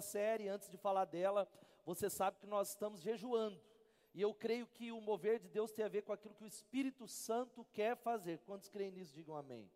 série. Antes de falar dela, você sabe que nós estamos jejuando. E eu creio que o mover de Deus tem a ver com aquilo que o Espírito Santo quer fazer. Quantos creem nisso, digam amém.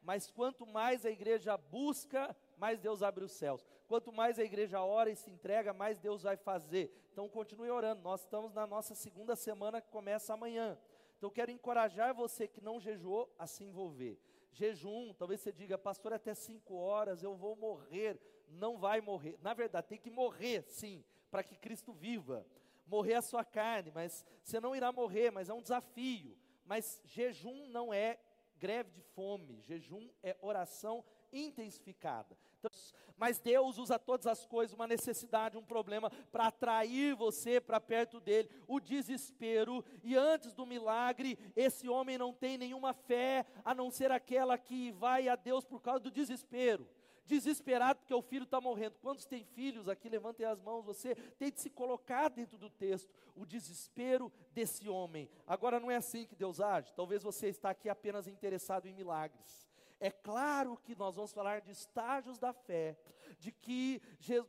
Mas quanto mais a igreja busca, mais Deus abre os céus. Quanto mais a igreja ora e se entrega, mais Deus vai fazer. Então continue orando. Nós estamos na nossa segunda semana que começa amanhã. Então quero encorajar você que não jejuou a se envolver. Jejum, talvez você diga, pastor, até cinco horas eu vou morrer. Não vai morrer. Na verdade, tem que morrer, sim, para que Cristo viva. Morrer a sua carne, mas você não irá morrer, mas é um desafio. Mas jejum não é greve de fome, jejum é oração intensificada. Então, mas Deus usa todas as coisas, uma necessidade, um problema, para atrair você para perto dele, o desespero, e antes do milagre, esse homem não tem nenhuma fé, a não ser aquela que vai a Deus por causa do desespero desesperado porque o filho está morrendo. Quantos têm filhos aqui? Levantem as mãos. Você tem de se colocar dentro do texto o desespero desse homem. Agora não é assim que Deus age. Talvez você está aqui apenas interessado em milagres. É claro que nós vamos falar de estágios da fé, de que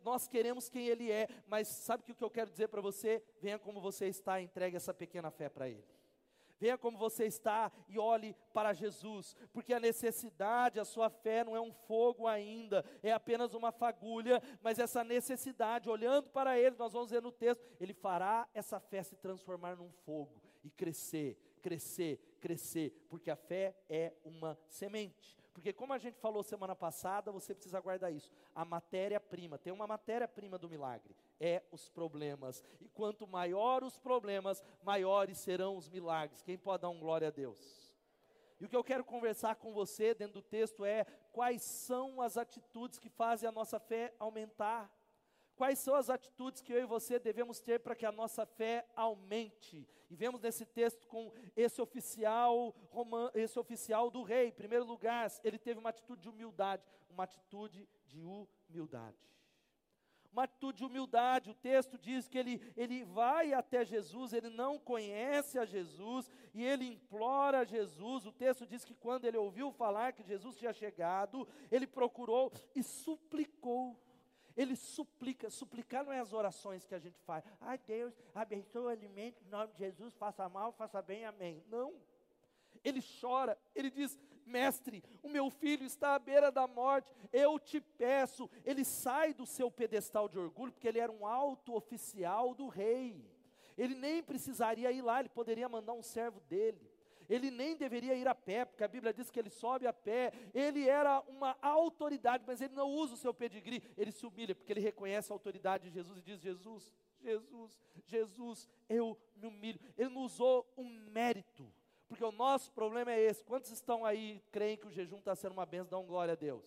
nós queremos quem Ele é, mas sabe o que eu quero dizer para você? Venha como você está, entregue essa pequena fé para Ele. Venha como você está e olhe para Jesus, porque a necessidade, a sua fé não é um fogo ainda, é apenas uma fagulha, mas essa necessidade, olhando para Ele, nós vamos ver no texto, Ele fará essa fé se transformar num fogo e crescer, crescer, crescer, porque a fé é uma semente. Porque, como a gente falou semana passada, você precisa guardar isso. A matéria-prima, tem uma matéria-prima do milagre, é os problemas. E quanto maior os problemas, maiores serão os milagres. Quem pode dar um glória a Deus? E o que eu quero conversar com você dentro do texto é quais são as atitudes que fazem a nossa fé aumentar. Quais são as atitudes que eu e você devemos ter para que a nossa fé aumente? E vemos nesse texto com esse oficial, esse oficial do rei. Em primeiro lugar, ele teve uma atitude de humildade, uma atitude de humildade. Uma atitude de humildade, o texto diz que ele, ele vai até Jesus, ele não conhece a Jesus e ele implora a Jesus. O texto diz que quando ele ouviu falar que Jesus tinha chegado, ele procurou e suplicou ele suplica, suplicar não é as orações que a gente faz. Ai Deus, abençoe o alimento em nome de Jesus, faça mal, faça bem, amém. Não. Ele chora, ele diz: Mestre, o meu filho está à beira da morte, eu te peço. Ele sai do seu pedestal de orgulho, porque ele era um alto oficial do rei. Ele nem precisaria ir lá, ele poderia mandar um servo dele ele nem deveria ir a pé, porque a Bíblia diz que ele sobe a pé, ele era uma autoridade, mas ele não usa o seu pedigree, ele se humilha, porque ele reconhece a autoridade de Jesus e diz: Jesus, Jesus, Jesus, eu me humilho. Ele não usou um mérito, porque o nosso problema é esse. Quantos estão aí, creem que o jejum está sendo uma benção, dão glória a Deus?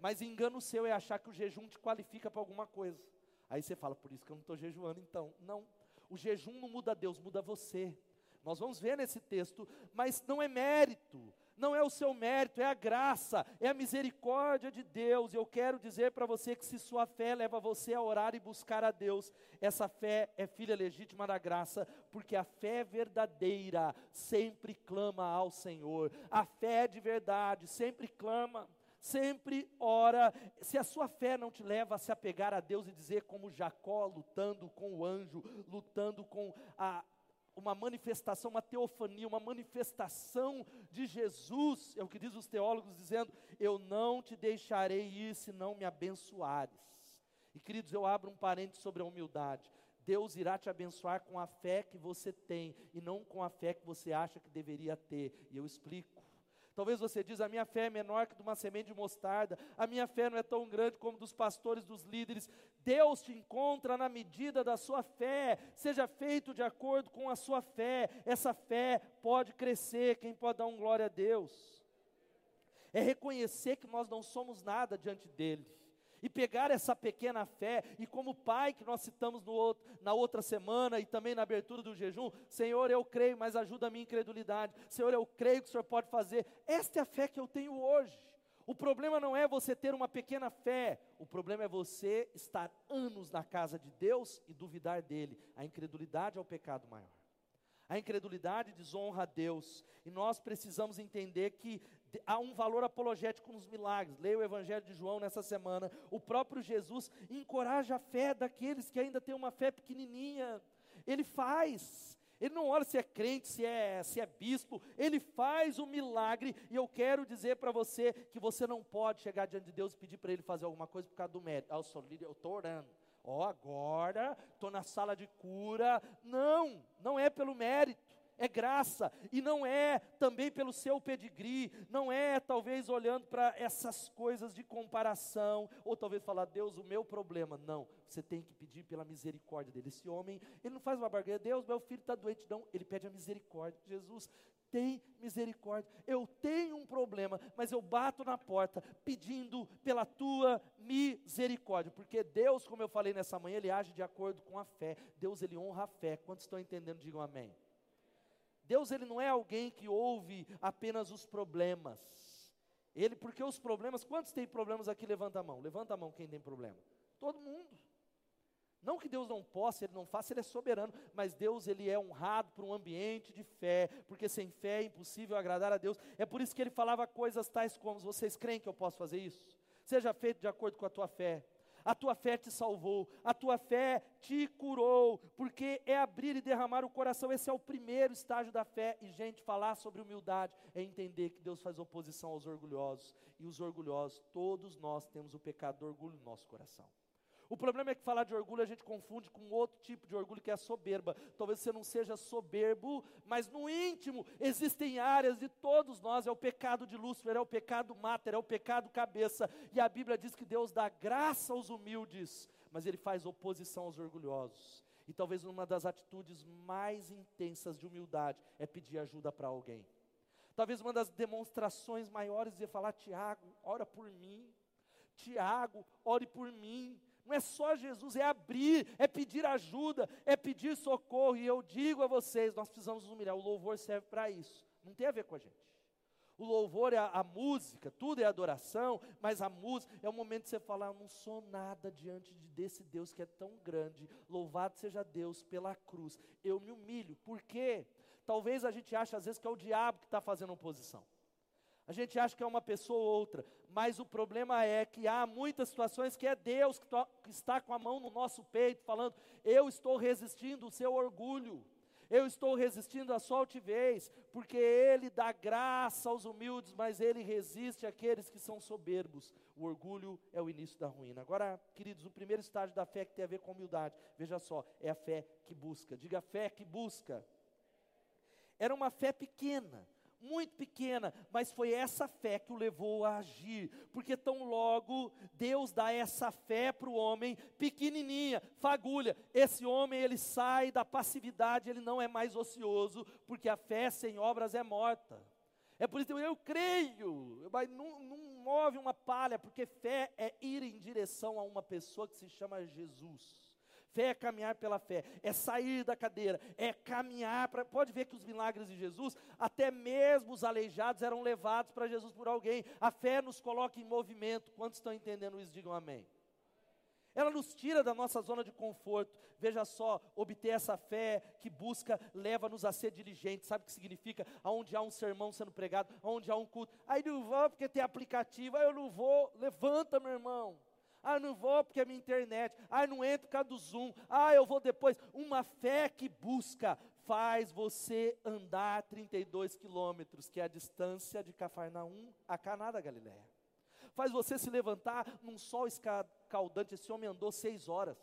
Mas engano seu é achar que o jejum te qualifica para alguma coisa. Aí você fala, por isso que eu não estou jejuando, então. Não, o jejum não muda Deus, muda você. Nós vamos ver nesse texto, mas não é mérito, não é o seu mérito, é a graça, é a misericórdia de Deus. Eu quero dizer para você que se sua fé leva você a orar e buscar a Deus, essa fé é filha legítima da graça, porque a fé verdadeira sempre clama ao Senhor. A fé de verdade sempre clama sempre ora. Se a sua fé não te leva a se apegar a Deus e dizer, como Jacó, lutando com o anjo, lutando com a, uma manifestação, uma teofania, uma manifestação de Jesus, é o que diz os teólogos, dizendo: Eu não te deixarei ir se não me abençoares. E queridos, eu abro um parênteses sobre a humildade. Deus irá te abençoar com a fé que você tem e não com a fé que você acha que deveria ter. E eu explico. Talvez você diz, a minha fé é menor que de uma semente de mostarda, a minha fé não é tão grande como dos pastores, dos líderes. Deus te encontra na medida da sua fé, seja feito de acordo com a sua fé. Essa fé pode crescer, quem pode dar um glória a Deus? É reconhecer que nós não somos nada diante dEle e pegar essa pequena fé, e como pai que nós citamos outro, na outra semana e também na abertura do jejum, Senhor, eu creio, mas ajuda a minha incredulidade. Senhor, eu creio que o Senhor pode fazer. Esta é a fé que eu tenho hoje. O problema não é você ter uma pequena fé, o problema é você estar anos na casa de Deus e duvidar dele. A incredulidade é o pecado maior. A incredulidade desonra a Deus, e nós precisamos entender que há um valor apologético nos milagres. Leia o Evangelho de João nessa semana. O próprio Jesus encoraja a fé daqueles que ainda têm uma fé pequenininha. Ele faz. Ele não olha se é crente, se é, se é bispo, ele faz o milagre, e eu quero dizer para você que você não pode chegar diante de Deus e pedir para ele fazer alguma coisa por causa do mérito. Ah, eu estou orando. Ó, oh, agora estou na sala de cura. Não, não é pelo mérito é graça, e não é também pelo seu pedigree, não é talvez olhando para essas coisas de comparação, ou talvez falar, Deus, o meu problema. Não, você tem que pedir pela misericórdia dele. Esse homem, ele não faz uma barganha, Deus, meu filho está doente, não, ele pede a misericórdia. Jesus, tem misericórdia. Eu tenho um problema, mas eu bato na porta pedindo pela tua misericórdia, porque Deus, como eu falei nessa manhã, ele age de acordo com a fé. Deus ele honra a fé. Quantos estão entendendo? Digam amém. Deus ele não é alguém que ouve apenas os problemas. Ele, porque os problemas, quantos tem problemas aqui? Levanta a mão. Levanta a mão quem tem problema. Todo mundo. Não que Deus não possa, Ele não faça, Ele é soberano, mas Deus Ele é honrado por um ambiente de fé, porque sem fé é impossível agradar a Deus. É por isso que Ele falava coisas tais como: vocês creem que eu posso fazer isso? Seja feito de acordo com a tua fé a tua fé te salvou, a tua fé te curou, porque é abrir e derramar o coração, esse é o primeiro estágio da fé. E, gente, falar sobre humildade é entender que Deus faz oposição aos orgulhosos, e os orgulhosos, todos nós temos o pecado do orgulho no nosso coração. O problema é que falar de orgulho a gente confunde com outro tipo de orgulho que é a soberba. Talvez você não seja soberbo, mas no íntimo existem áreas de todos nós. É o pecado de Lúcifer, é o pecado máter, é o pecado cabeça. E a Bíblia diz que Deus dá graça aos humildes, mas Ele faz oposição aos orgulhosos. E talvez uma das atitudes mais intensas de humildade é pedir ajuda para alguém. Talvez uma das demonstrações maiores é falar: Tiago, ora por mim. Tiago, ore por mim. Não é só Jesus, é abrir, é pedir ajuda, é pedir socorro. E eu digo a vocês, nós precisamos nos humilhar. O louvor serve para isso. Não tem a ver com a gente. O louvor é a, a, música, tudo é adoração, mas a música é o momento de você falar: Eu não sou nada diante de, desse Deus que é tão grande. Louvado seja Deus pela cruz. Eu me humilho, por quê? Talvez a gente ache às vezes que é o diabo que está fazendo oposição. A gente acha que é uma pessoa ou outra, mas o problema é que há muitas situações que é Deus que, que está com a mão no nosso peito, falando: eu estou resistindo o seu orgulho, eu estou resistindo a sua altivez, porque Ele dá graça aos humildes, mas Ele resiste àqueles que são soberbos. O orgulho é o início da ruína. Agora, queridos, o primeiro estágio da fé que tem a ver com humildade, veja só, é a fé que busca. Diga fé que busca. Era uma fé pequena muito pequena, mas foi essa fé que o levou a agir, porque tão logo Deus dá essa fé para o homem, pequenininha, fagulha, esse homem ele sai da passividade, ele não é mais ocioso, porque a fé sem obras é morta. É por isso que eu, creio, mas não, não move uma palha, porque fé é ir em direção a uma pessoa que se chama Jesus. Fé é caminhar pela fé, é sair da cadeira, é caminhar para. Pode ver que os milagres de Jesus, até mesmo os aleijados eram levados para Jesus por alguém. A fé nos coloca em movimento. Quantos estão entendendo isso? Digam amém. Ela nos tira da nossa zona de conforto. Veja só, obter essa fé que busca leva-nos a ser diligentes. Sabe o que significa? Aonde há um sermão sendo pregado, aonde há um culto. Aí não vou porque tem aplicativo, aí eu não vou. Levanta, meu irmão. Ah, não vou porque é minha internet. Ah, não entro por causa do Zoom. Ah, eu vou depois. Uma fé que busca faz você andar 32 quilômetros, que é a distância de Cafarnaum a Caná da Galiléia. Faz você se levantar num sol escaldante. Esse homem andou seis horas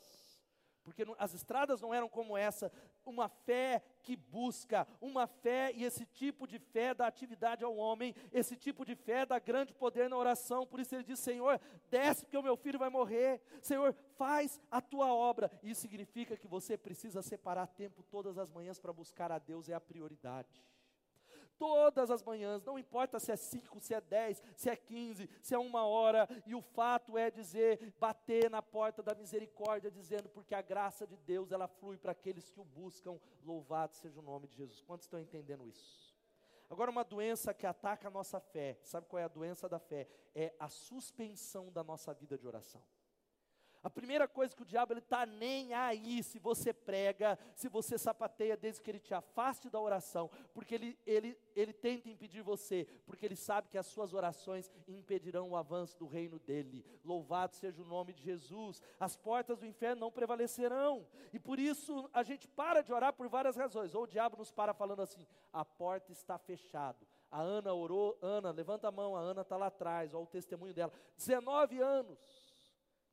porque as estradas não eram como essa, uma fé que busca, uma fé, e esse tipo de fé dá atividade ao homem, esse tipo de fé dá grande poder na oração, por isso ele diz: Senhor, desce porque o meu filho vai morrer, Senhor, faz a tua obra. Isso significa que você precisa separar tempo todas as manhãs para buscar a Deus, é a prioridade todas as manhãs, não importa se é 5, se é 10, se é 15, se é uma hora, e o fato é dizer, bater na porta da misericórdia, dizendo, porque a graça de Deus, ela flui para aqueles que o buscam, louvado seja o nome de Jesus. Quantos estão entendendo isso? Agora, uma doença que ataca a nossa fé, sabe qual é a doença da fé? É a suspensão da nossa vida de oração. A primeira coisa que o diabo ele está nem aí se você prega, se você sapateia, desde que ele te afaste da oração, porque ele, ele, ele tenta impedir você, porque ele sabe que as suas orações impedirão o avanço do reino dele. Louvado seja o nome de Jesus. As portas do inferno não prevalecerão, e por isso a gente para de orar por várias razões. Ou o diabo nos para falando assim: a porta está fechada. A Ana orou, Ana, levanta a mão, a Ana está lá atrás, olha o testemunho dela. 19 anos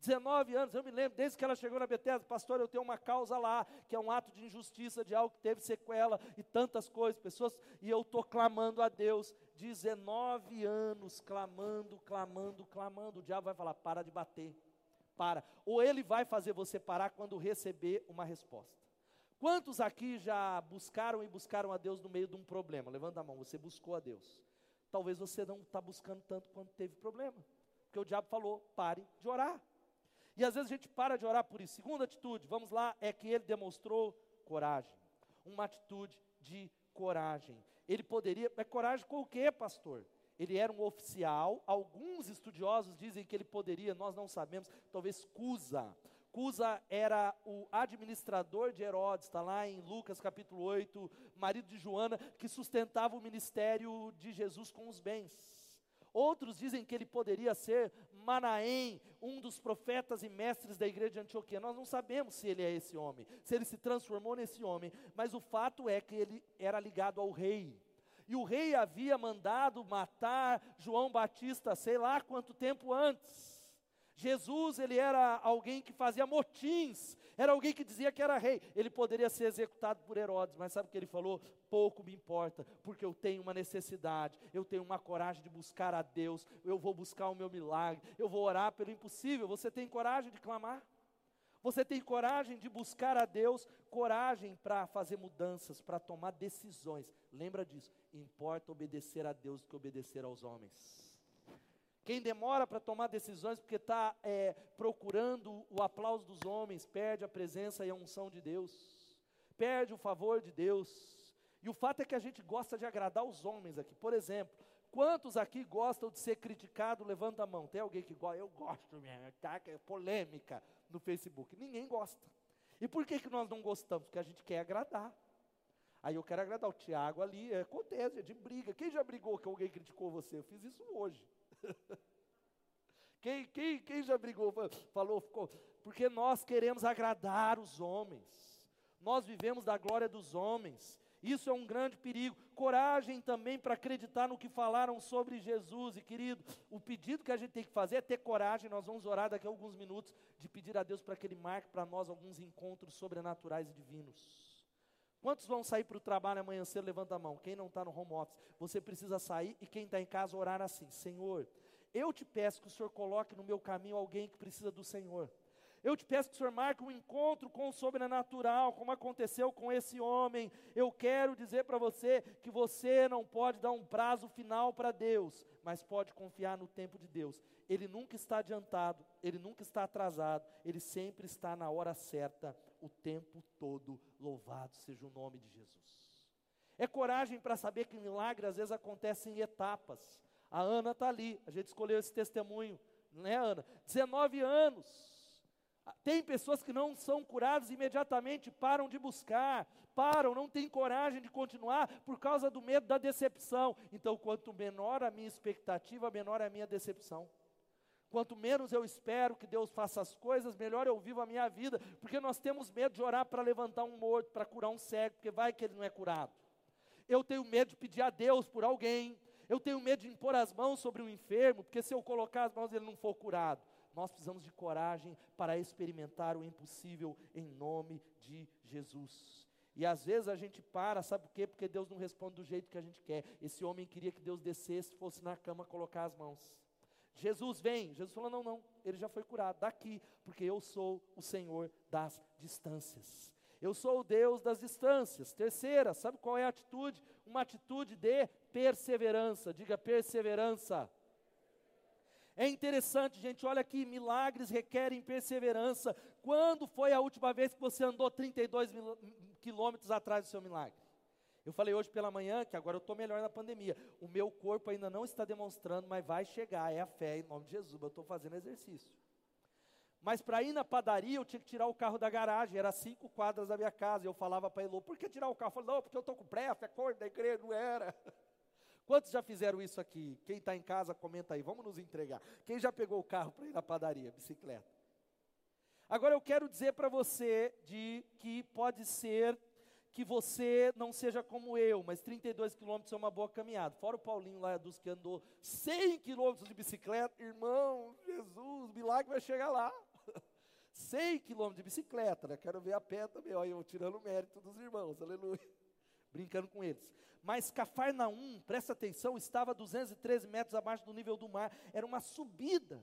19 anos, eu me lembro, desde que ela chegou na Bethesda, pastor, eu tenho uma causa lá, que é um ato de injustiça, de algo que teve sequela e tantas coisas, pessoas, e eu estou clamando a Deus, 19 anos, clamando, clamando, clamando, o diabo vai falar, para de bater, para, ou ele vai fazer você parar quando receber uma resposta. Quantos aqui já buscaram e buscaram a Deus no meio de um problema? Levanta a mão, você buscou a Deus. Talvez você não está buscando tanto quanto teve problema, porque o diabo falou, pare de orar. E às vezes a gente para de orar por isso. Segunda atitude, vamos lá, é que ele demonstrou coragem. Uma atitude de coragem. Ele poderia, é coragem com o quê, pastor? Ele era um oficial, alguns estudiosos dizem que ele poderia, nós não sabemos, talvez Cusa. Cusa era o administrador de Herodes, está lá em Lucas capítulo 8, marido de Joana, que sustentava o ministério de Jesus com os bens. Outros dizem que ele poderia ser Manaém, um dos profetas e mestres da igreja de Antioquia. Nós não sabemos se ele é esse homem, se ele se transformou nesse homem, mas o fato é que ele era ligado ao rei. E o rei havia mandado matar João Batista, sei lá quanto tempo antes. Jesus, ele era alguém que fazia motins, era alguém que dizia que era rei. Ele poderia ser executado por Herodes, mas sabe o que ele falou? Pouco me importa, porque eu tenho uma necessidade, eu tenho uma coragem de buscar a Deus, eu vou buscar o meu milagre, eu vou orar pelo impossível. Você tem coragem de clamar? Você tem coragem de buscar a Deus, coragem para fazer mudanças, para tomar decisões. Lembra disso, importa obedecer a Deus do que obedecer aos homens. Quem demora para tomar decisões porque está é, procurando o aplauso dos homens, perde a presença e a unção de Deus, perde o favor de Deus. E o fato é que a gente gosta de agradar os homens aqui. Por exemplo, quantos aqui gostam de ser criticado? Levanta a mão. Tem alguém que gosta? Eu gosto mesmo, tá? É polêmica no Facebook. Ninguém gosta. E por que, que nós não gostamos? Porque a gente quer agradar. Aí eu quero agradar o Tiago ali, é, acontece, é de briga. Quem já brigou que alguém criticou você? Eu fiz isso hoje. Quem, quem, quem já brigou, falou, ficou, porque nós queremos agradar os homens, nós vivemos da glória dos homens, isso é um grande perigo. Coragem também para acreditar no que falaram sobre Jesus. E querido, o pedido que a gente tem que fazer é ter coragem. Nós vamos orar daqui a alguns minutos de pedir a Deus para que Ele marque para nós alguns encontros sobrenaturais e divinos. Quantos vão sair para o trabalho amanhã cedo? Levanta a mão. Quem não está no home office, você precisa sair. E quem está em casa, orar assim: Senhor, eu te peço que o Senhor coloque no meu caminho alguém que precisa do Senhor. Eu te peço que o Senhor marque um encontro com o sobrenatural, como aconteceu com esse homem. Eu quero dizer para você que você não pode dar um prazo final para Deus, mas pode confiar no tempo de Deus. Ele nunca está adiantado, ele nunca está atrasado, ele sempre está na hora certa, o tempo todo. Louvado seja o nome de Jesus. É coragem para saber que milagre às vezes acontece em etapas. A Ana está ali, a gente escolheu esse testemunho, não é, Ana? 19 anos. Tem pessoas que não são curadas imediatamente, param de buscar, param, não têm coragem de continuar por causa do medo da decepção. Então, quanto menor a minha expectativa, menor a minha decepção. Quanto menos eu espero que Deus faça as coisas, melhor eu vivo a minha vida, porque nós temos medo de orar para levantar um morto, para curar um cego, porque vai que ele não é curado. Eu tenho medo de pedir a Deus por alguém, eu tenho medo de impor as mãos sobre o enfermo, porque se eu colocar as mãos ele não for curado. Nós precisamos de coragem para experimentar o impossível em nome de Jesus. E às vezes a gente para, sabe por quê? Porque Deus não responde do jeito que a gente quer. Esse homem queria que Deus descesse, fosse na cama colocar as mãos. Jesus vem. Jesus falou: não, não, ele já foi curado. Daqui, porque eu sou o Senhor das distâncias. Eu sou o Deus das distâncias. Terceira, sabe qual é a atitude? Uma atitude de perseverança. Diga perseverança. É interessante, gente, olha aqui, milagres requerem perseverança. Quando foi a última vez que você andou 32 mil, quilômetros atrás do seu milagre? Eu falei hoje pela manhã que agora eu estou melhor na pandemia. O meu corpo ainda não está demonstrando, mas vai chegar, é a fé em nome de Jesus. Eu estou fazendo exercício. Mas para ir na padaria eu tinha que tirar o carro da garagem, era cinco quadras da minha casa. Eu falava para Elô, por que tirar o carro? Eu falei, não, porque eu estou com pressa, é cor da igreja, não era. Quantos já fizeram isso aqui? Quem está em casa, comenta aí, vamos nos entregar. Quem já pegou o carro para ir na padaria, bicicleta? Agora eu quero dizer para você de que pode ser que você não seja como eu, mas 32 quilômetros é uma boa caminhada. Fora o Paulinho lá dos que andou 100 quilômetros de bicicleta, irmão, Jesus, milagre vai chegar lá. 100 quilômetros de bicicleta, né? Quero ver a pé também, olha, eu tirando o mérito dos irmãos, aleluia. Brincando com eles. Mas Cafarnaum, presta atenção, estava a 213 metros abaixo do nível do mar. Era uma subida.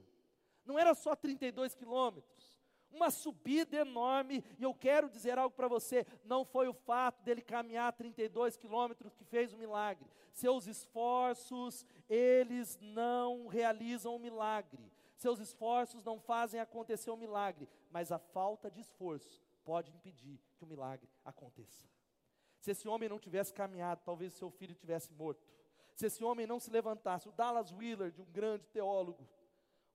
Não era só 32 quilômetros uma subida enorme, e eu quero dizer algo para você: não foi o fato dele caminhar 32 quilômetros que fez o milagre, seus esforços, eles não realizam o milagre, seus esforços não fazem acontecer o milagre, mas a falta de esforço pode impedir que o milagre aconteça. Se esse homem não tivesse caminhado, talvez seu filho tivesse morto. Se esse homem não se levantasse, o Dallas Willard, um grande teólogo,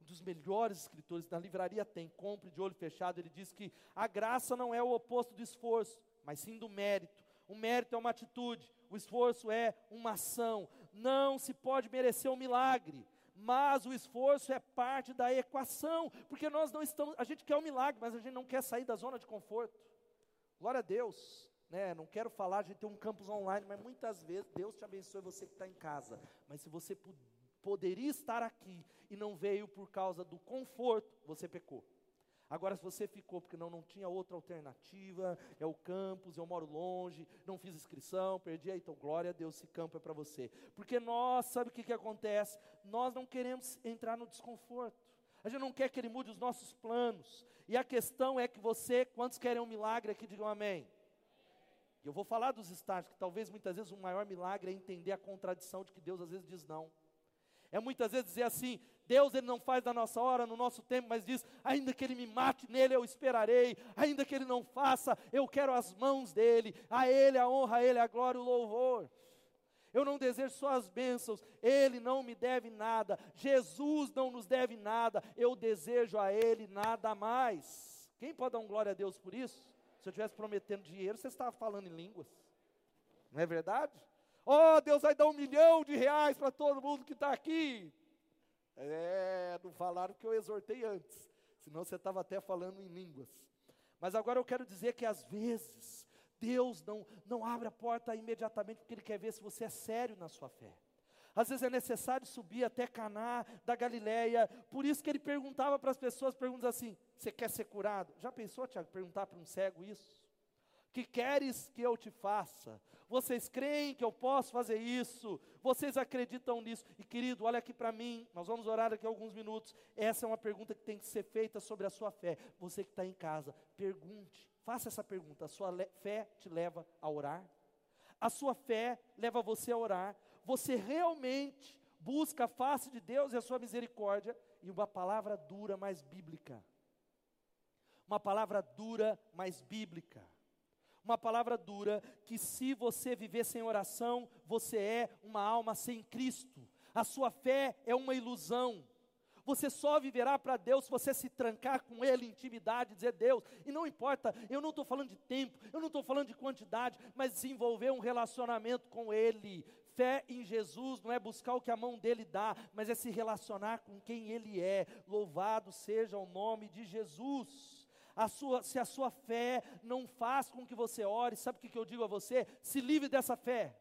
um dos melhores escritores, na livraria tem, compre de olho fechado, ele diz que a graça não é o oposto do esforço, mas sim do mérito. O mérito é uma atitude, o esforço é uma ação. Não se pode merecer um milagre, mas o esforço é parte da equação, porque nós não estamos, a gente quer um milagre, mas a gente não quer sair da zona de conforto. Glória a Deus. Né, não quero falar, a gente tem um campus online, mas muitas vezes Deus te abençoe você que está em casa. Mas se você poderia estar aqui e não veio por causa do conforto, você pecou. Agora, se você ficou porque não, não tinha outra alternativa, é o campus, eu moro longe, não fiz inscrição, perdi, então glória a Deus, esse campo é para você. Porque nós, sabe o que, que acontece? Nós não queremos entrar no desconforto. A gente não quer que ele mude os nossos planos. E a questão é que você, quantos querem um milagre aqui, digam amém. Eu vou falar dos estágios, que talvez muitas vezes o maior milagre é entender a contradição de que Deus às vezes diz não. É muitas vezes dizer assim: Deus ele não faz da nossa hora, no nosso tempo, mas diz: ainda que ele me mate, nele eu esperarei, ainda que ele não faça, eu quero as mãos dele, a ele a honra, a ele a glória e o louvor. Eu não desejo só as bênçãos, Ele não me deve nada, Jesus não nos deve nada, eu desejo a Ele nada mais. Quem pode dar um glória a Deus por isso? Se eu estivesse prometendo dinheiro, você estava falando em línguas, não é verdade? Oh, Deus vai dar um milhão de reais para todo mundo que está aqui. É, não falaram que eu exortei antes, senão você estava até falando em línguas. Mas agora eu quero dizer que às vezes Deus não, não abre a porta imediatamente porque Ele quer ver se você é sério na sua fé. Às vezes é necessário subir até Caná da Galileia. Por isso que ele perguntava para as pessoas perguntas assim: Você quer ser curado? Já pensou, Tiago, perguntar para um cego isso? Que queres que eu te faça? Vocês creem que eu posso fazer isso? Vocês acreditam nisso? E querido, olha aqui para mim, nós vamos orar daqui a alguns minutos. Essa é uma pergunta que tem que ser feita sobre a sua fé. Você que está em casa, pergunte, faça essa pergunta: a sua fé te leva a orar? A sua fé leva você a orar? Você realmente busca a face de Deus e a sua misericórdia? E uma palavra dura, mais bíblica. Uma palavra dura, mais bíblica uma palavra dura, que se você viver sem oração, você é uma alma sem Cristo. A sua fé é uma ilusão. Você só viverá para Deus se você se trancar com Ele em intimidade, dizer Deus. E não importa, eu não estou falando de tempo, eu não estou falando de quantidade, mas desenvolver um relacionamento com Ele. Fé em Jesus não é buscar o que a mão dele dá, mas é se relacionar com quem Ele é. Louvado seja o nome de Jesus a sua, se a sua fé não faz com que você ore, sabe o que, que eu digo a você? Se livre dessa fé,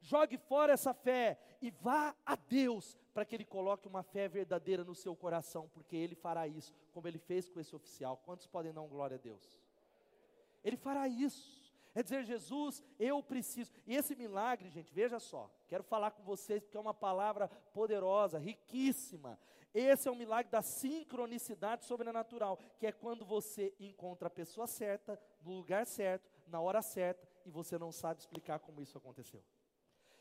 jogue fora essa fé e vá a Deus para que Ele coloque uma fé verdadeira no seu coração, porque Ele fará isso, como Ele fez com esse oficial. Quantos podem dar glória a Deus? Ele fará isso. É dizer, Jesus, eu preciso. E esse milagre, gente, veja só, quero falar com vocês porque é uma palavra poderosa, riquíssima. Esse é o milagre da sincronicidade sobrenatural, que é quando você encontra a pessoa certa, no lugar certo, na hora certa, e você não sabe explicar como isso aconteceu.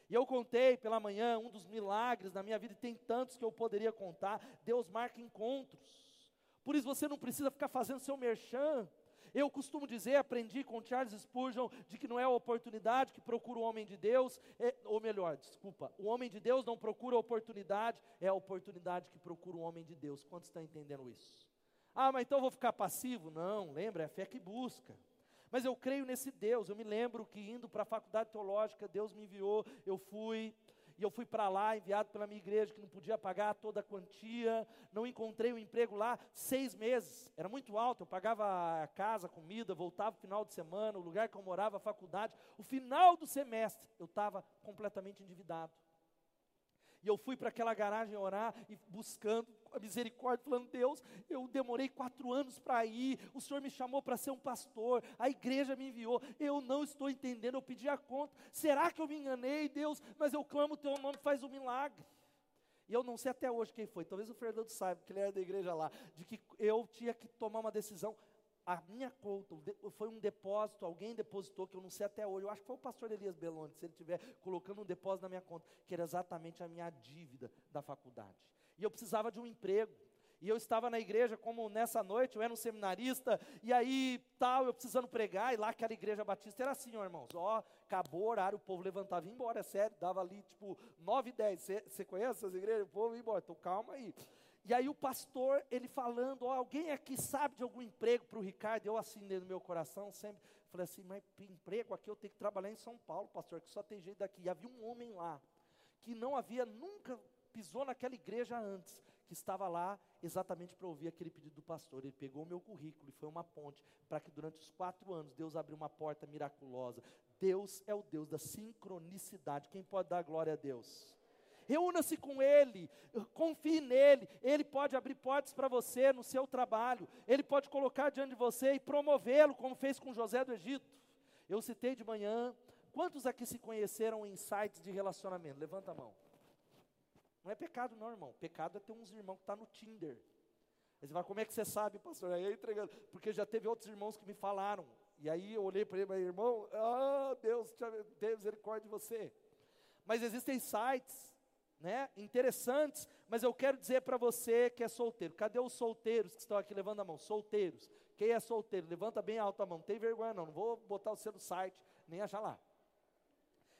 E eu contei pela manhã um dos milagres na minha vida, e tem tantos que eu poderia contar. Deus marca encontros. Por isso você não precisa ficar fazendo seu merchan. Eu costumo dizer, aprendi com Charles Spurgeon, de que não é a oportunidade que procura o homem de Deus, é, ou melhor, desculpa, o homem de Deus não procura a oportunidade, é a oportunidade que procura o homem de Deus. Quantos estão entendendo isso? Ah, mas então eu vou ficar passivo? Não, lembra, é a fé que busca. Mas eu creio nesse Deus. Eu me lembro que indo para a faculdade teológica, Deus me enviou, eu fui, e eu fui para lá, enviado pela minha igreja, que não podia pagar toda a quantia, não encontrei um emprego lá, seis meses, era muito alto, eu pagava a casa, comida, voltava no final de semana, o lugar que eu morava, a faculdade, o final do semestre, eu estava completamente endividado. E eu fui para aquela garagem orar e buscando a misericórdia, falando: Deus, eu demorei quatro anos para ir, o Senhor me chamou para ser um pastor, a igreja me enviou, eu não estou entendendo, eu pedi a conta. Será que eu me enganei, Deus? Mas eu clamo o teu nome, faz um milagre. E eu não sei até hoje quem foi, talvez o Fernando saiba, que ele era da igreja lá, de que eu tinha que tomar uma decisão a minha conta, foi um depósito, alguém depositou, que eu não sei até hoje, eu acho que foi o pastor Elias Beloni, se ele estiver colocando um depósito na minha conta, que era exatamente a minha dívida da faculdade. E eu precisava de um emprego. E eu estava na igreja, como nessa noite, eu era um seminarista, e aí tal, eu precisando pregar, e lá aquela igreja batista era assim, ó, irmãos, ó, acabou o horário, o povo levantava e ia embora, é sério, dava ali tipo 9 e 10. Você conhece essas igrejas? O povo ia embora, então calma aí. E aí o pastor, ele falando, oh, alguém aqui sabe de algum emprego para o Ricardo? Eu assim no meu coração, sempre falei assim, mas emprego aqui eu tenho que trabalhar em São Paulo, pastor, que só tem jeito daqui. E havia um homem lá, que não havia, nunca pisou naquela igreja antes, que estava lá exatamente para ouvir aquele pedido do pastor. Ele pegou o meu currículo e foi uma ponte para que durante os quatro anos Deus abriu uma porta miraculosa. Deus é o Deus da sincronicidade. Quem pode dar glória a Deus? Reúna-se com Ele, confie nele, Ele pode abrir portas para você no seu trabalho, Ele pode colocar diante de você e promovê-lo, como fez com José do Egito. Eu citei de manhã, quantos aqui se conheceram em sites de relacionamento? Levanta a mão. Não é pecado não, irmão, pecado é ter uns irmãos que estão tá no Tinder. Aí você fala, como é que você sabe, pastor? Aí eu entregando, porque já teve outros irmãos que me falaram, e aí eu olhei para ele e falei, irmão, ah, Deus, tenha misericórdia de você. Mas existem sites né, interessantes, mas eu quero dizer para você que é solteiro. Cadê os solteiros que estão aqui? Levando a mão. Solteiros. Quem é solteiro? Levanta bem alto a mão. Não tem vergonha não, não vou botar o seu no site, nem achar lá.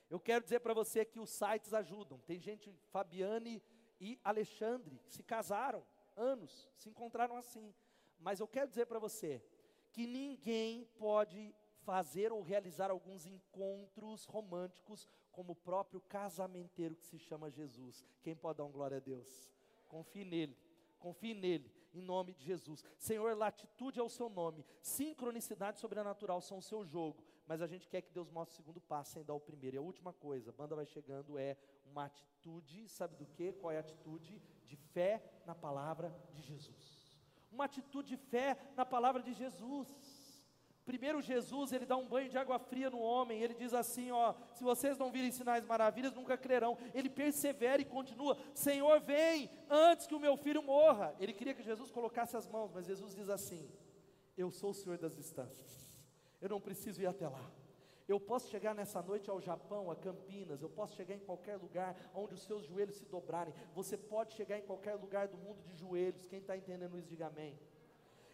Eu quero dizer para você que os sites ajudam. Tem gente, Fabiane e Alexandre, que se casaram anos, se encontraram assim. Mas eu quero dizer para você que ninguém pode fazer ou realizar alguns encontros românticos como o próprio casamenteiro que se chama Jesus. Quem pode dar um glória a Deus? Confie nele, confie nele, em nome de Jesus. Senhor, latitude é o seu nome, sincronicidade sobrenatural são o seu jogo, mas a gente quer que Deus mostre o segundo passo sem dar o primeiro. E a última coisa, a banda vai chegando, é uma atitude, sabe do que? Qual é a atitude? De fé na palavra de Jesus. Uma atitude de fé na palavra de Jesus. Primeiro Jesus, ele dá um banho de água fria no homem, ele diz assim, ó, se vocês não virem sinais maravilhas, nunca crerão. Ele persevera e continua, Senhor, vem antes que o meu filho morra. Ele queria que Jesus colocasse as mãos, mas Jesus diz assim: Eu sou o Senhor das distâncias. Eu não preciso ir até lá. Eu posso chegar nessa noite ao Japão, a Campinas, eu posso chegar em qualquer lugar onde os seus joelhos se dobrarem. Você pode chegar em qualquer lugar do mundo de joelhos. Quem está entendendo isso, diga amém.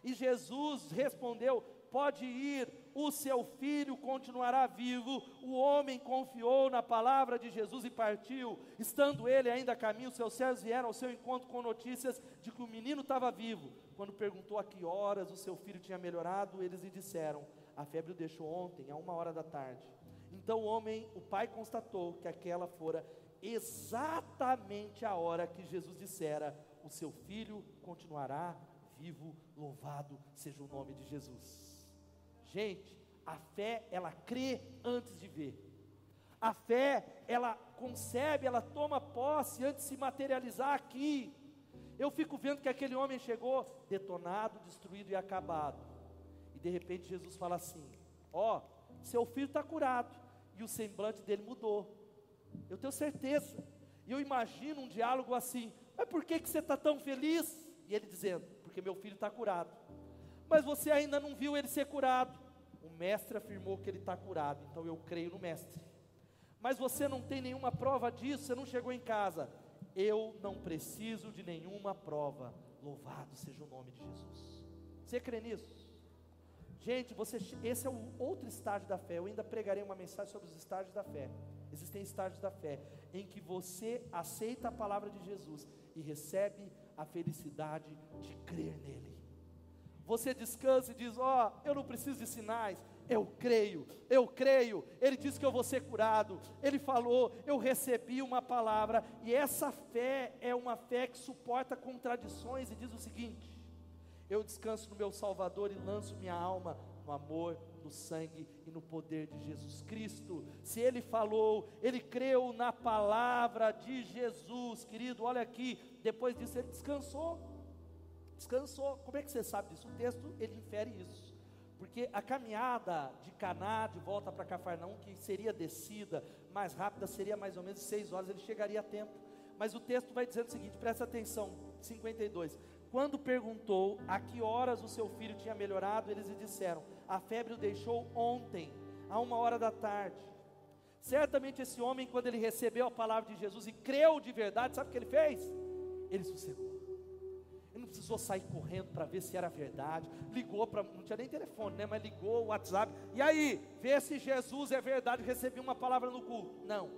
E Jesus respondeu: pode ir, o seu filho continuará vivo. O homem confiou na palavra de Jesus e partiu. Estando ele ainda a caminho, seus servos vieram ao seu encontro com notícias de que o menino estava vivo. Quando perguntou a que horas o seu filho tinha melhorado, eles lhe disseram: A febre o deixou ontem, a uma hora da tarde. Então o homem, o pai constatou que aquela fora exatamente a hora que Jesus dissera: O seu filho continuará vivo, louvado seja o nome de Jesus. Gente, a fé, ela crê antes de ver. A fé, ela concebe, ela toma posse antes de se materializar aqui. Eu fico vendo que aquele homem chegou detonado, destruído e acabado. E de repente Jesus fala assim: Ó, oh, seu filho está curado. E o semblante dele mudou. Eu tenho certeza. E eu imagino um diálogo assim: Mas por que, que você está tão feliz? E ele dizendo: Porque meu filho está curado mas você ainda não viu ele ser curado. O mestre afirmou que ele está curado, então eu creio no mestre. Mas você não tem nenhuma prova disso, você não chegou em casa. Eu não preciso de nenhuma prova. Louvado seja o nome de Jesus. Você crê nisso? Gente, você, esse é o outro estágio da fé. Eu ainda pregarei uma mensagem sobre os estágios da fé. Existem estágios da fé em que você aceita a palavra de Jesus e recebe a felicidade de crer nele. Você descansa e diz: Ó, oh, eu não preciso de sinais, eu creio, eu creio. Ele disse que eu vou ser curado. Ele falou, eu recebi uma palavra. E essa fé é uma fé que suporta contradições e diz o seguinte: eu descanso no meu Salvador e lanço minha alma no amor, no sangue e no poder de Jesus Cristo. Se ele falou, ele creu na palavra de Jesus, querido. Olha aqui, depois disso ele descansou. Descansou. Como é que você sabe disso? O texto ele infere isso. Porque a caminhada de Caná de volta para Cafarnaum, que seria descida mais rápida, seria mais ou menos seis horas, ele chegaria a tempo. Mas o texto vai dizendo o seguinte, presta atenção, 52. Quando perguntou a que horas o seu filho tinha melhorado, eles lhe disseram: A febre o deixou ontem, a uma hora da tarde. Certamente esse homem, quando ele recebeu a palavra de Jesus e creu de verdade, sabe o que ele fez? Ele sossegou precisou sair correndo para ver se era verdade. Ligou para, não tinha nem telefone, né? Mas ligou o WhatsApp. E aí, vê se Jesus é verdade. Recebi uma palavra no culto. Não.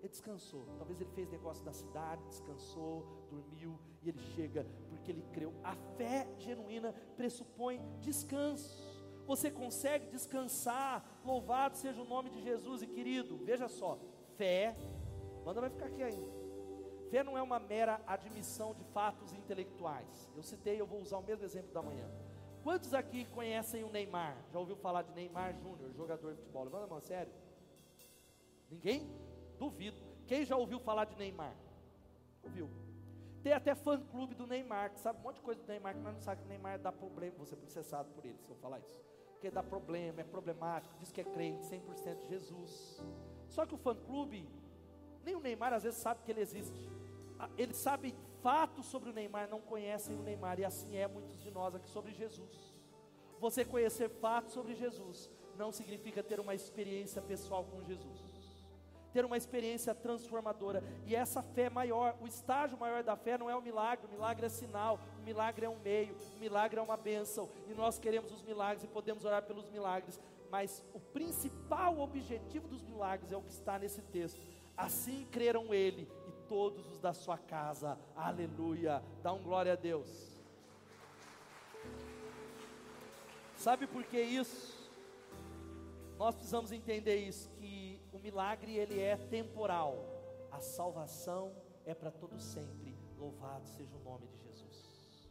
Ele descansou. Talvez ele fez negócio da cidade, descansou, dormiu e ele chega porque ele creu. A fé genuína pressupõe descanso. Você consegue descansar. Louvado seja o nome de Jesus e querido. Veja só, fé. Manda vai ficar aqui ainda. Fé não é uma mera admissão de fatos intelectuais. Eu citei, eu vou usar o mesmo exemplo da manhã. Quantos aqui conhecem o Neymar? Já ouviu falar de Neymar Júnior, jogador de futebol? Levanta a mão, sério. Ninguém? Duvido. Quem já ouviu falar de Neymar? Ouviu? Tem até fã clube do Neymar, que sabe um monte de coisa do Neymar, que não sabemos que o Neymar dá problema. Você é processado por ele, se eu falar isso. Porque dá problema, é problemático, diz que é crente, 100% de Jesus. Só que o fã clube, nem o Neymar às vezes sabe que ele existe eles sabem fatos sobre o Neymar, não conhecem o Neymar, e assim é muitos de nós aqui sobre Jesus. Você conhecer fatos sobre Jesus não significa ter uma experiência pessoal com Jesus, ter uma experiência transformadora, e essa fé maior, o estágio maior da fé não é o milagre, o milagre é sinal, o milagre é um meio, o milagre é uma bênção, e nós queremos os milagres e podemos orar pelos milagres, mas o principal objetivo dos milagres é o que está nesse texto. Assim creram ele todos os da sua casa. Aleluia. Dá um glória a Deus. Sabe por que isso? Nós precisamos entender isso que o milagre ele é temporal. A salvação é para todo sempre. Louvado seja o nome de Jesus.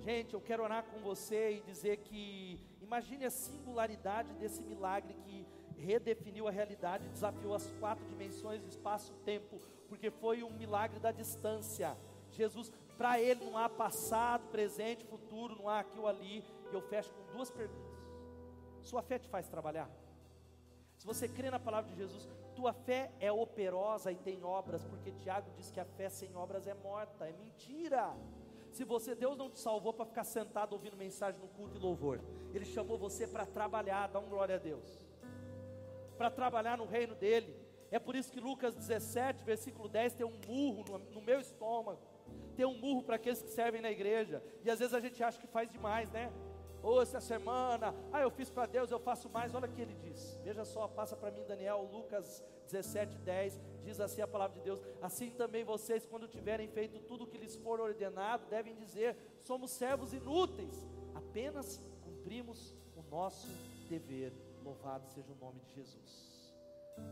Gente, eu quero orar com você e dizer que imagine a singularidade desse milagre que redefiniu a realidade, desafiou as quatro dimensões, espaço, tempo, porque foi um milagre da distância. Jesus, para ele não há passado, presente, futuro, não há aqui ou ali. E eu fecho com duas perguntas. Sua fé te faz trabalhar? Se você crê na palavra de Jesus, tua fé é operosa e tem obras, porque Tiago diz que a fé sem obras é morta, é mentira. Se você, Deus não te salvou para ficar sentado ouvindo mensagem no culto e louvor, Ele chamou você para trabalhar, dá um glória a Deus, para trabalhar no reino dEle, é por isso que Lucas 17, versículo 10, tem um murro no, no meu estômago. Tem um murro para aqueles que servem na igreja. E às vezes a gente acha que faz demais, né? Ou oh, essa semana, ah, eu fiz para Deus, eu faço mais. Olha o que ele diz. Veja só, passa para mim, Daniel, Lucas 17, 10. Diz assim a palavra de Deus: Assim também vocês, quando tiverem feito tudo o que lhes for ordenado, devem dizer: Somos servos inúteis, apenas cumprimos o nosso dever. Louvado seja o nome de Jesus.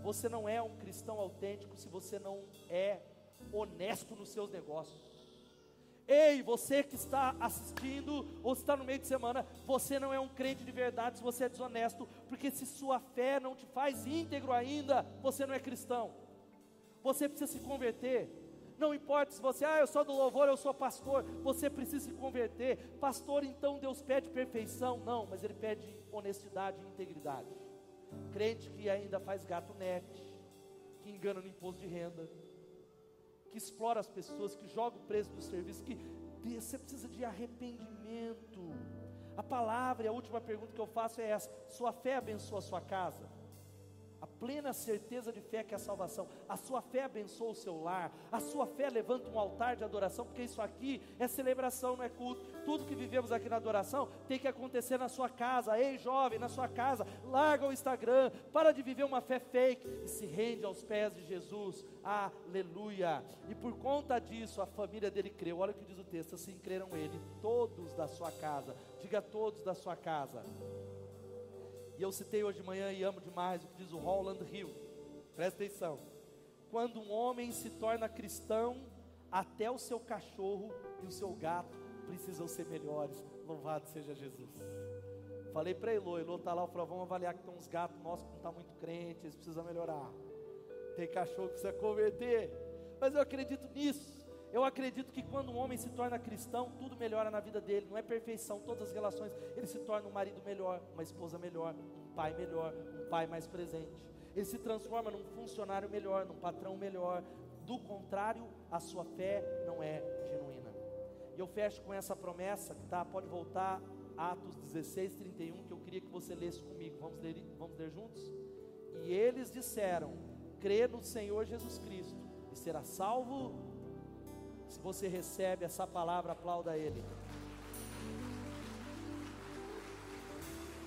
Você não é um cristão autêntico se você não é honesto nos seus negócios. Ei, você que está assistindo ou está no meio de semana, você não é um crente de verdade se você é desonesto, porque se sua fé não te faz íntegro ainda, você não é cristão. Você precisa se converter. Não importa se você, ah, eu sou do louvor, eu sou pastor, você precisa se converter. Pastor, então Deus pede perfeição? Não, mas Ele pede honestidade e integridade. Crente que ainda faz gato net, que engana no imposto de renda, que explora as pessoas, que joga o preço do serviço, que você precisa de arrependimento. A palavra e a última pergunta que eu faço é essa: sua fé abençoa a sua casa? Plena certeza de fé que é a salvação. A sua fé abençoa o seu lar, a sua fé levanta um altar de adoração, porque isso aqui é celebração, não é culto. Tudo que vivemos aqui na adoração tem que acontecer na sua casa. Ei, jovem, na sua casa, larga o Instagram, para de viver uma fé fake e se rende aos pés de Jesus. Aleluia. E por conta disso, a família dele creu. Olha o que diz o texto: assim creram ele, todos da sua casa. Diga todos da sua casa. E eu citei hoje de manhã e amo demais o que diz o Roland Hill. Presta atenção. Quando um homem se torna cristão, até o seu cachorro e o seu gato precisam ser melhores. Louvado seja Jesus. Falei para Elo, Elo está lá, eu falei, vamos avaliar que tem uns gatos nossos que não tá muito crentes, eles precisam melhorar. Tem cachorro que precisa converter. Mas eu acredito nisso. Eu acredito que quando um homem se torna cristão, tudo melhora na vida dele, não é perfeição, todas as relações, ele se torna um marido melhor, uma esposa melhor, um pai melhor, um pai mais presente. Ele se transforma num funcionário melhor, num patrão melhor. Do contrário, a sua fé não é genuína. E eu fecho com essa promessa tá, pode voltar Atos 16, 31, que eu queria que você lesse comigo. Vamos ler, vamos ler juntos? E eles disseram: crê no Senhor Jesus Cristo e será salvo se você recebe essa palavra, aplauda Ele.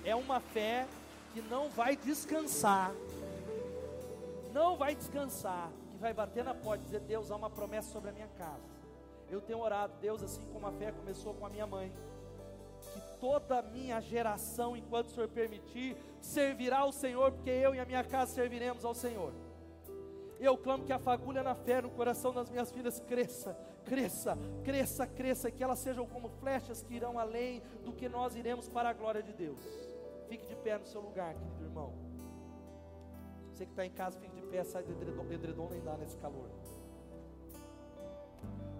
É uma fé que não vai descansar, não vai descansar, que vai bater na porta e dizer: Deus, há uma promessa sobre a minha casa. Eu tenho orado, Deus, assim como a fé começou com a minha mãe, que toda a minha geração, enquanto o Senhor permitir, servirá ao Senhor, porque eu e a minha casa serviremos ao Senhor. Eu clamo que a fagulha na fé no coração das minhas filhas cresça, cresça, cresça, cresça, que elas sejam como flechas que irão além do que nós iremos para a glória de Deus. Fique de pé no seu lugar, querido irmão. Você que está em casa, fique de pé, sai do edredom, edredom nem dá nesse calor.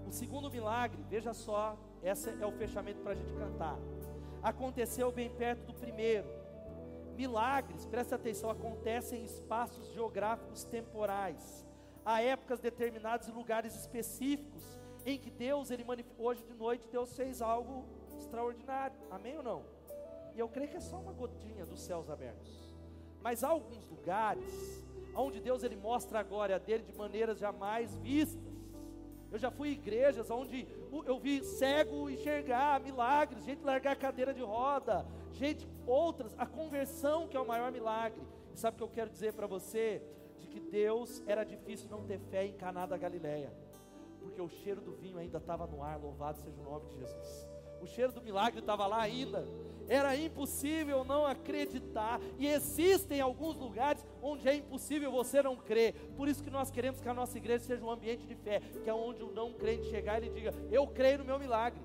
O segundo milagre, veja só, esse é o fechamento para a gente cantar. Aconteceu bem perto do primeiro. Milagres, preste atenção, acontecem em espaços geográficos temporais. Há épocas determinadas e lugares específicos em que Deus, ele hoje de noite, Deus fez algo extraordinário. Amém ou não? E eu creio que é só uma gotinha dos céus abertos. Mas há alguns lugares onde Deus ele mostra a glória dele de maneiras jamais vistas. Eu já fui em igrejas onde eu vi cego enxergar milagres, gente largar a cadeira de roda, gente, outras, a conversão que é o maior milagre. E sabe o que eu quero dizer para você? De que Deus era difícil não ter fé em Caná da Galileia porque o cheiro do vinho ainda estava no ar, louvado seja o nome de Jesus. O cheiro do milagre estava lá ainda. Era impossível não acreditar. E existem alguns lugares onde é impossível você não crer. Por isso que nós queremos que a nossa igreja seja um ambiente de fé, que é onde o não crente chegar e ele diga: Eu creio no meu milagre.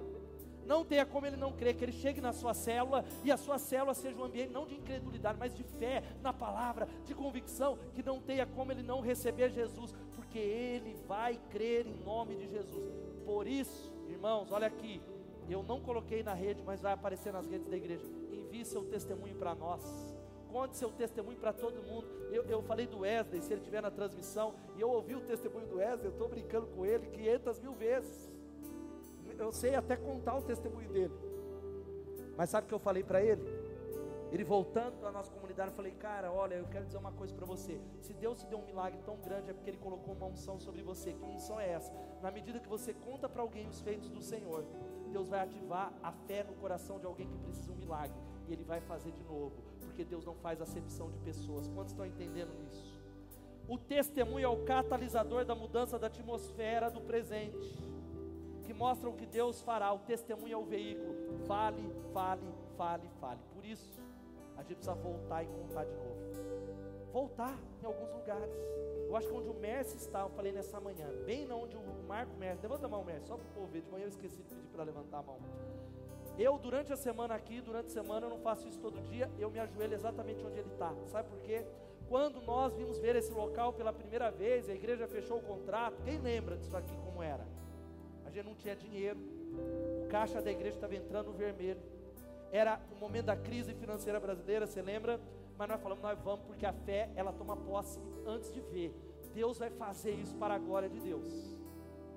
Não tenha como ele não crer, que ele chegue na sua célula e a sua célula seja um ambiente não de incredulidade, mas de fé na palavra, de convicção, que não tenha como ele não receber Jesus, porque ele vai crer em nome de Jesus. Por isso, irmãos, olha aqui, eu não coloquei na rede, mas vai aparecer nas redes da igreja. Envie seu testemunho para nós. Conte seu testemunho para todo mundo. Eu, eu falei do Wesley, se ele estiver na transmissão, e eu ouvi o testemunho do Wesley, eu estou brincando com ele 500 mil vezes. Eu sei até contar o testemunho dele. Mas sabe o que eu falei para ele? Ele voltando à nossa comunidade, eu falei, cara, olha, eu quero dizer uma coisa para você. Se Deus te deu um milagre tão grande, é porque Ele colocou uma unção sobre você. Que unção é essa? Na medida que você conta para alguém os feitos do Senhor, Deus vai ativar a fé no coração de alguém que precisa de um milagre. E Ele vai fazer de novo. Porque Deus não faz acepção de pessoas. Quantos estão entendendo isso? O testemunho é o catalisador da mudança da atmosfera do presente. Que mostra o que Deus fará. O testemunho é o veículo. Fale, fale, fale, fale. Por isso, a gente precisa voltar e contar de novo. Voltar em alguns lugares. Eu acho que onde o Mércio está, eu falei nessa manhã, bem onde o Marco Mércio, levanta a mão, Mércio, só para o povo ver. De manhã eu esqueci de pedir para levantar a mão. Eu, durante a semana aqui, durante a semana, eu não faço isso todo dia, eu me ajoelho exatamente onde ele está. Sabe por quê? Quando nós vimos ver esse local pela primeira vez, a igreja fechou o contrato, quem lembra disso aqui como era? A gente não tinha dinheiro, o caixa da igreja estava entrando no vermelho era o momento da crise financeira brasileira, você lembra? Mas nós falamos, nós vamos porque a fé, ela toma posse antes de ver. Deus vai fazer isso para a glória de Deus.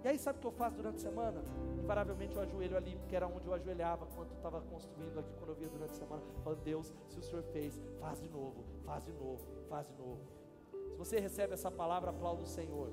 E aí sabe o que eu faço durante a semana? Invariavelmente eu ajoelho ali, porque era onde eu ajoelhava quando estava construindo aqui, quando eu via durante a semana, falando, Deus, se o Senhor fez, faz de novo, faz de novo, faz de novo. Se você recebe essa palavra, aplauda o Senhor.